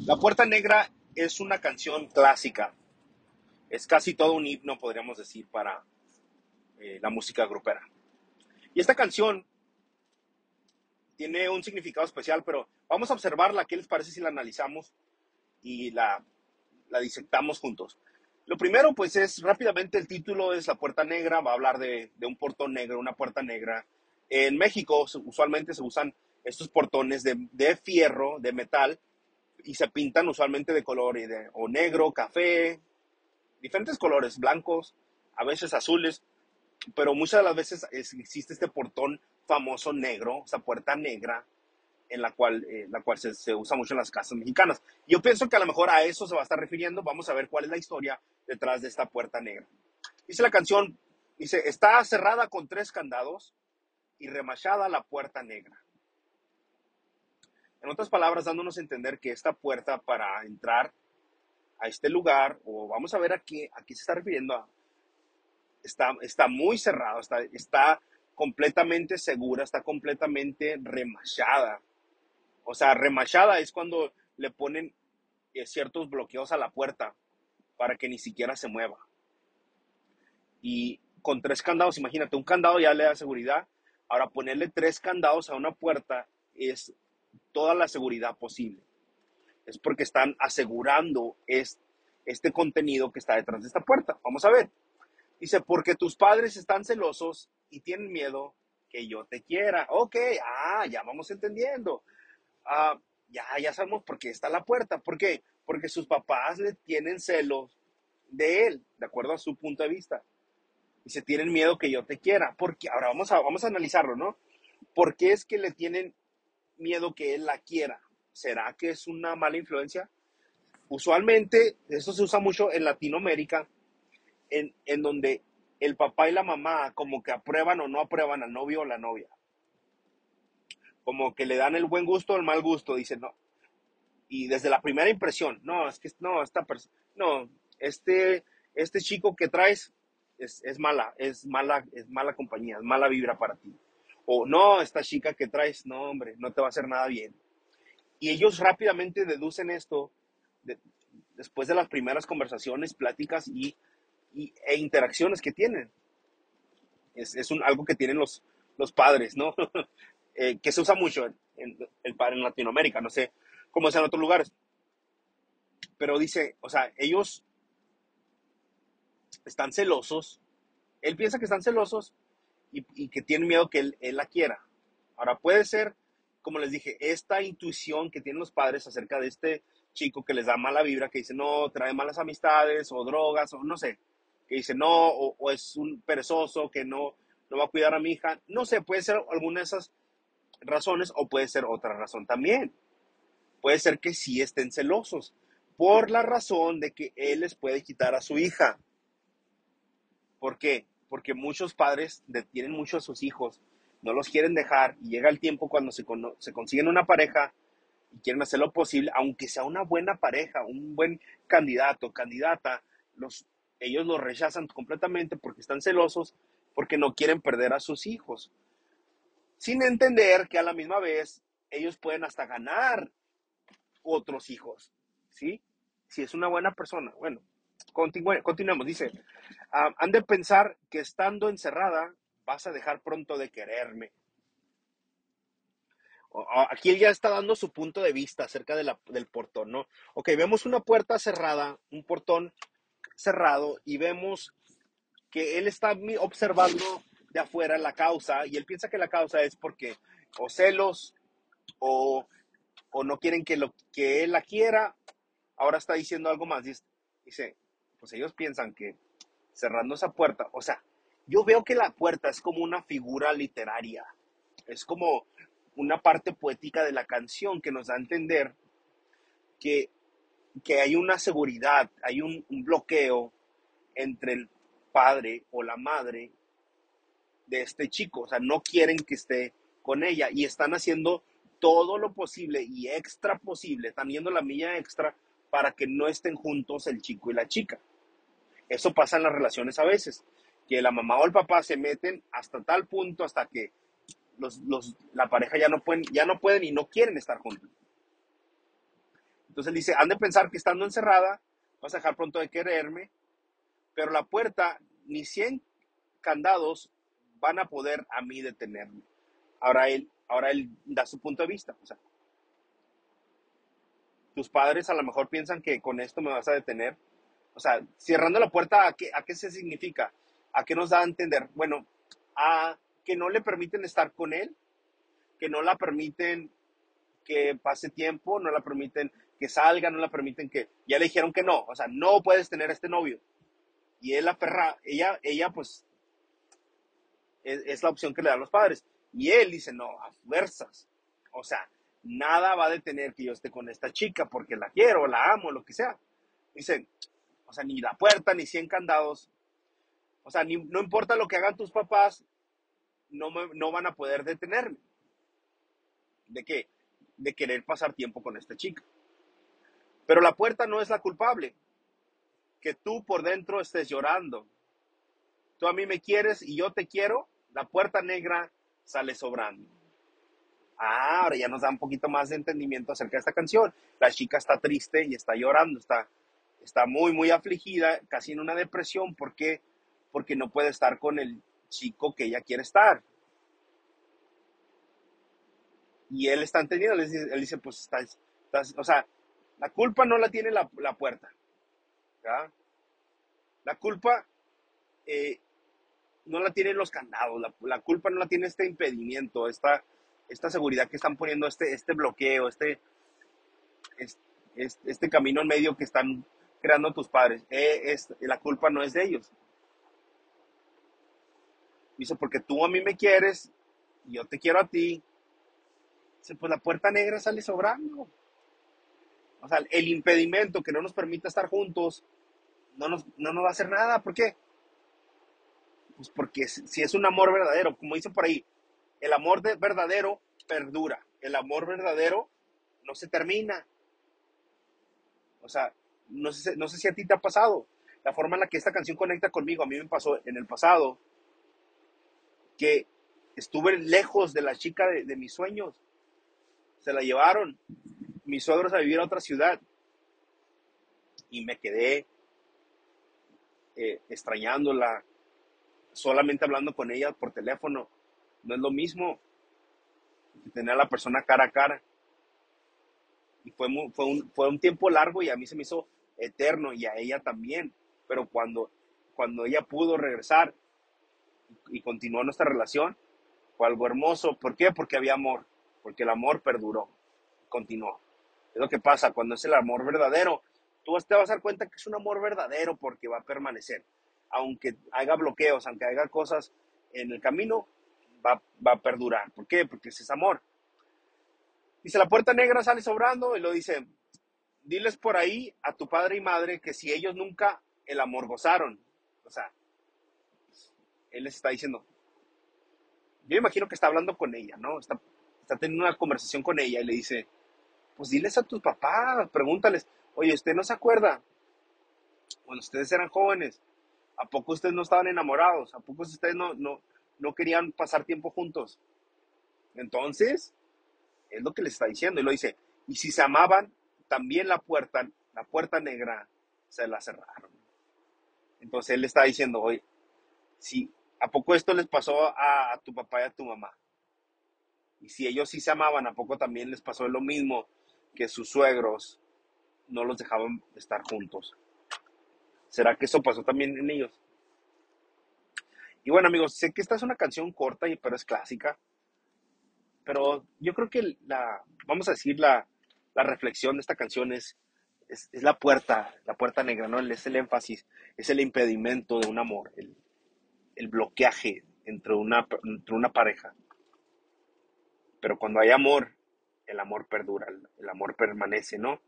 La Puerta Negra es una canción clásica. Es casi todo un himno, podríamos decir, para eh, la música grupera. Y esta canción tiene un significado especial, pero vamos a observarla. ¿Qué les parece si la analizamos y la, la disectamos juntos? Lo primero, pues es rápidamente el título es La Puerta Negra, va a hablar de, de un portón negro, una puerta negra. En México usualmente se usan estos portones de, de fierro, de metal, y se pintan usualmente de color o negro, café, diferentes colores, blancos, a veces azules, pero muchas de las veces existe este portón famoso negro, esa puerta negra, en la cual, eh, la cual se, se, usa mucho en las casas mexicanas. Yo pienso que a lo mejor a eso se va a estar refiriendo. Vamos a ver cuál es la historia detrás de esta puerta negra. Dice la canción, dice, está cerrada con tres candados y remachada la puerta negra. En otras palabras, dándonos a entender que esta puerta para entrar a este lugar, o vamos a ver a qué, a qué se está refiriendo, está, está muy cerrada, está, está completamente segura, está completamente remachada. O sea, remachada es cuando le ponen eh, ciertos bloqueos a la puerta para que ni siquiera se mueva. Y con tres candados, imagínate, un candado ya le da seguridad. Ahora ponerle tres candados a una puerta es toda la seguridad posible. Es porque están asegurando este contenido que está detrás de esta puerta. Vamos a ver. Dice, porque tus padres están celosos y tienen miedo que yo te quiera. Ok, ah, ya vamos entendiendo. Ah, ya, ya sabemos por qué está la puerta. ¿Por qué? Porque sus papás le tienen celos de él, de acuerdo a su punto de vista. Y se tienen miedo que yo te quiera. Porque ahora vamos a, vamos a analizarlo, ¿no? ¿Por qué es que le tienen miedo que él la quiera? ¿Será que es una mala influencia? Usualmente, eso se usa mucho en Latinoamérica, en, en donde el papá y la mamá como que aprueban o no aprueban al novio o la novia. Como que le dan el buen gusto o el mal gusto, dicen, no. Y desde la primera impresión, no, es que no, esta persona, no, este, este chico que traes es, es, mala, es mala, es mala compañía, es mala vibra para ti. O no, esta chica que traes, no, hombre, no te va a hacer nada bien. Y ellos rápidamente deducen esto de, después de las primeras conversaciones, pláticas y, y e interacciones que tienen. Es, es un, algo que tienen los, los padres, ¿no? eh, que se usa mucho en, en, en Latinoamérica, no sé cómo es en otros lugares. Pero dice, o sea, ellos están celosos. Él piensa que están celosos y, que tienen miedo que él, él, la quiera. Ahora puede ser, como les dije, esta intuición que tienen los padres acerca de este chico que les da mala vibra, que dice, no, trae malas amistades o drogas o no sé, que dice, no, o, o es un perezoso que no, no va a cuidar a mi hija. No sé, puede ser alguna de esas razones o puede ser otra razón también. Puede ser que sí estén celosos por la razón de que él les puede quitar a su hija. ¿Por qué? Porque muchos padres detienen mucho a sus hijos, no los quieren dejar y llega el tiempo cuando se, se consiguen una pareja y quieren hacer lo posible, aunque sea una buena pareja, un buen candidato, candidata, los, ellos lo rechazan completamente porque están celosos, porque no quieren perder a sus hijos sin entender que a la misma vez ellos pueden hasta ganar otros hijos, ¿sí? Si es una buena persona. Bueno, continuemos. Dice, uh, han de pensar que estando encerrada vas a dejar pronto de quererme. Aquí él ya está dando su punto de vista acerca de la, del portón, ¿no? Ok, vemos una puerta cerrada, un portón cerrado, y vemos que él está observando de afuera la causa y él piensa que la causa es porque o celos o, o no quieren que, lo, que él la quiera. Ahora está diciendo algo más. Dice, pues ellos piensan que cerrando esa puerta, o sea, yo veo que la puerta es como una figura literaria, es como una parte poética de la canción que nos da a entender que, que hay una seguridad, hay un, un bloqueo entre el padre o la madre de este chico. O sea, no quieren que esté con ella y están haciendo todo lo posible y extra posible, están yendo la milla extra para que no estén juntos el chico y la chica. Eso pasa en las relaciones a veces, que la mamá o el papá se meten hasta tal punto hasta que los, la pareja ya no, pueden, ya no pueden y no quieren estar juntos. Entonces dice, han de pensar que estando encerrada, vas a dejar pronto de quererme, pero la puerta, ni 100 candados van a poder a mí detenerme. Ahora él, ahora él da su punto de vista. O tus padres a lo mejor piensan que con esto me vas a detener. O sea, cerrando la puerta, ¿a qué, a qué se significa? ¿A qué nos da a entender? Bueno, a que no le permiten estar con él, que no la permiten que pase tiempo, no la permiten que salga, no la permiten que, ya le dijeron que no, o sea, no puedes tener este novio. Y él perra, ella, ella pues, es, la opción que le dan los padres. Y él dice, no, a fuerzas. O sea, nada va a detener que yo esté con esta chica porque la quiero, la amo, lo que sea. Dice, o sea, ni la puerta, ni 100 candados. O sea, no importa lo que hagan tus papás, no, no van a poder detenerme. ¿De qué? De querer pasar tiempo con esta chica. Pero la puerta no es la culpable. Que tú por dentro estés llorando. Tú a mí me quieres y yo te quiero, la puerta negra sale sobrando. Ah, ahora ya nos da un poquito más de entendimiento acerca de esta canción. La chica está triste y está llorando, está, está muy, muy afligida, casi en una depresión. ¿Por qué? Porque no puede estar con el chico que ella quiere estar. Y él está entendiendo, él dice, pues, o sea, la culpa no la tiene la, puerta. La culpa eh, no la tienen los candados, la, culpa no la tiene este impedimento, esta, esta seguridad que están poniendo, este, este bloqueo, este, este, este camino en medio que están creando tus padres. Eh, es, la culpa no es de ellos. Dice, porque tú a mí me quieres, yo te quiero a ti. Dice, pues la puerta negra sale sobrando. O sea, el impedimento que no nos permita estar juntos no nos, no nos va a hacer nada. ¿Por qué? Pues porque si es un amor verdadero, como dice por ahí, el amor de verdadero perdura. El amor verdadero no se termina. O sea, no sé, no sé si a ti te ha pasado. La forma en la que esta canción conecta conmigo, a mí me pasó en el pasado, que estuve lejos de la chica de mis sueños. Se la llevaron mis suegros a vivir a otra ciudad y me quedé eh, extrañándola, solamente hablando con ella por teléfono. No es lo mismo que tener a la persona cara a cara. Y fue, fue, un, fue un tiempo largo y a mí se me hizo eterno y a ella también. Pero cuando, cuando ella pudo regresar y, continuó nuestra relación, fue algo hermoso. ¿Por qué? Porque había amor, porque el amor perduró, continuó. Es lo que pasa cuando es el amor verdadero. Tú te vas a dar cuenta que es un amor verdadero porque va a permanecer. Aunque haya bloqueos, aunque haya cosas en el camino, va, va a perdurar. ¿Por qué? Porque ese es amor. Dice, la puerta negra sale sobrando y lo dice, diles por ahí a tu padre y madre que si ellos nunca el amor gozaron, o sea, él les está diciendo, yo imagino que está hablando con ella, ¿no? Está, está teniendo una conversación con ella y le dice, pues diles a tus papás, pregúntales, oye, ¿usted no se acuerda? Cuando ustedes eran jóvenes, ¿a poco ustedes no estaban enamorados? ¿A poco ustedes no, no, no querían pasar tiempo juntos? Entonces, es lo que les está diciendo. Y lo dice, y si se amaban, también la puerta, la puerta negra se la cerraron. Entonces él está diciendo, oye, si, ¿a poco esto les pasó a, a tu papá y a tu mamá? Y si ellos sí se amaban, ¿a poco también les pasó lo mismo que sus suegros no los dejaban estar juntos. ¿Será que eso pasó también en ellos? Y bueno, amigos, sé que esta es una canción corta, pero es clásica. Pero yo creo que la, vamos a decir, la, reflexión de esta canción es, es, la puerta, la puerta negra, ¿no? Es el énfasis, es el impedimento de un amor, el, el bloqueaje entre una, entre una pareja. Pero cuando hay amor, el amor perdura, el amor permanece, ¿no?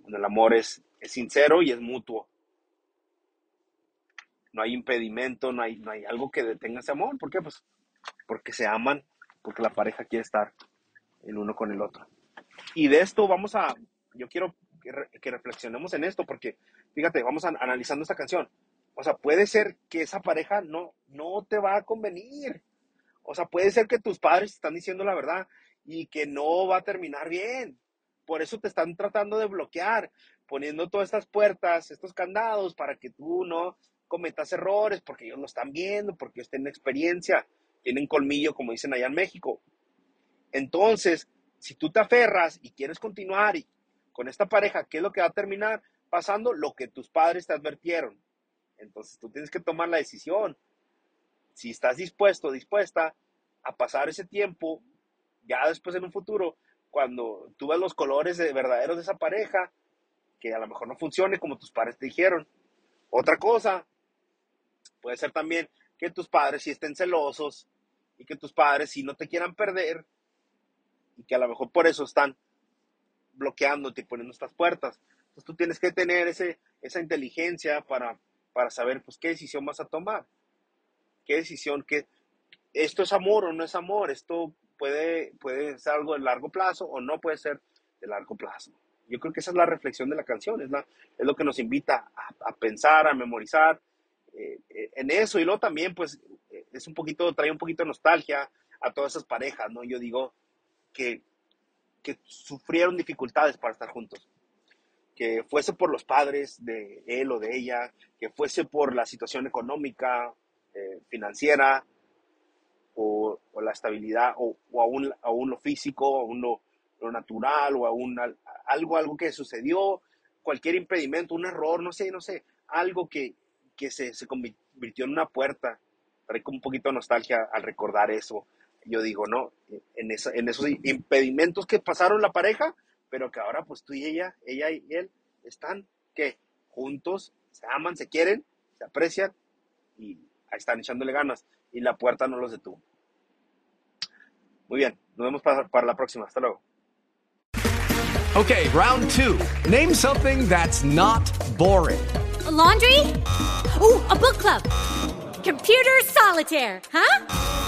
Donde el amor es, es sincero y es mutuo. No hay impedimento, no hay, no hay algo que detenga ese amor. ¿Por qué? Pues porque se aman, porque la pareja quiere estar el uno con el otro. Y de esto vamos a, yo quiero que, reflexionemos en esto, porque fíjate, vamos a, analizando esta canción. O sea, puede ser que esa pareja no, no te va a convenir. O sea, puede ser que tus padres están diciendo la verdad y que no va a terminar bien. Por eso te están tratando de bloquear, poniendo todas estas puertas, estos candados para que tú no cometas errores, porque ellos lo están viendo, porque ellos tienen experiencia, tienen colmillo, como dicen allá en México. Entonces, si tú te aferras y quieres continuar con esta pareja, ¿qué es lo que va a terminar pasando? Lo que tus padres te advirtieron. Entonces tú tienes que tomar la decisión. Si estás dispuesto, dispuesta a pasar ese tiempo, ya después en un futuro, cuando tú ves los colores de, verdaderos de esa pareja, que a lo mejor no funcione como tus padres te dijeron. Otra cosa, puede ser también que tus padres sí estén celosos y que tus padres sí no te quieran perder y que a lo mejor por eso están bloqueándote y poniendo estas puertas. Entonces tú tienes que tener ese, esa inteligencia para, para saber pues qué decisión vas a tomar. Qué decisión, que esto es amor o no es amor, esto puede, puede ser algo de largo plazo o no puede ser de largo plazo. Yo creo que esa es la reflexión de la canción, es, la, es lo que nos invita a, a pensar, a memorizar eh, eh, en eso. Y luego también, pues, es un poquito, trae un poquito de nostalgia a todas esas parejas, ¿no? Yo digo, que, sufrieron dificultades para estar juntos. Que fuese por los padres de él o de ella, que fuese por la situación económica, eh, financiera, o, la estabilidad, o, aún, aún, lo físico, aún lo, lo natural, o aún algo, algo que sucedió, cualquier impedimento, un error, no sé, no sé, algo que, que se, se convirtió en una puerta. Trae como un poquito de nostalgia al recordar eso yo digo, no, en, en esos impedimentos que pasaron la pareja, pero que ahora pues tú y ella, ella y él están, ¿qué? Juntos, se aman, se quieren, se aprecian y ahí están echándole ganas y la puerta no los detuvo. Muy bien, nos vemos para, para la próxima. Hasta luego. Okay, round two. Name something that's not boring. A laundry? Ooh, a book club. Computer solitaire, huh?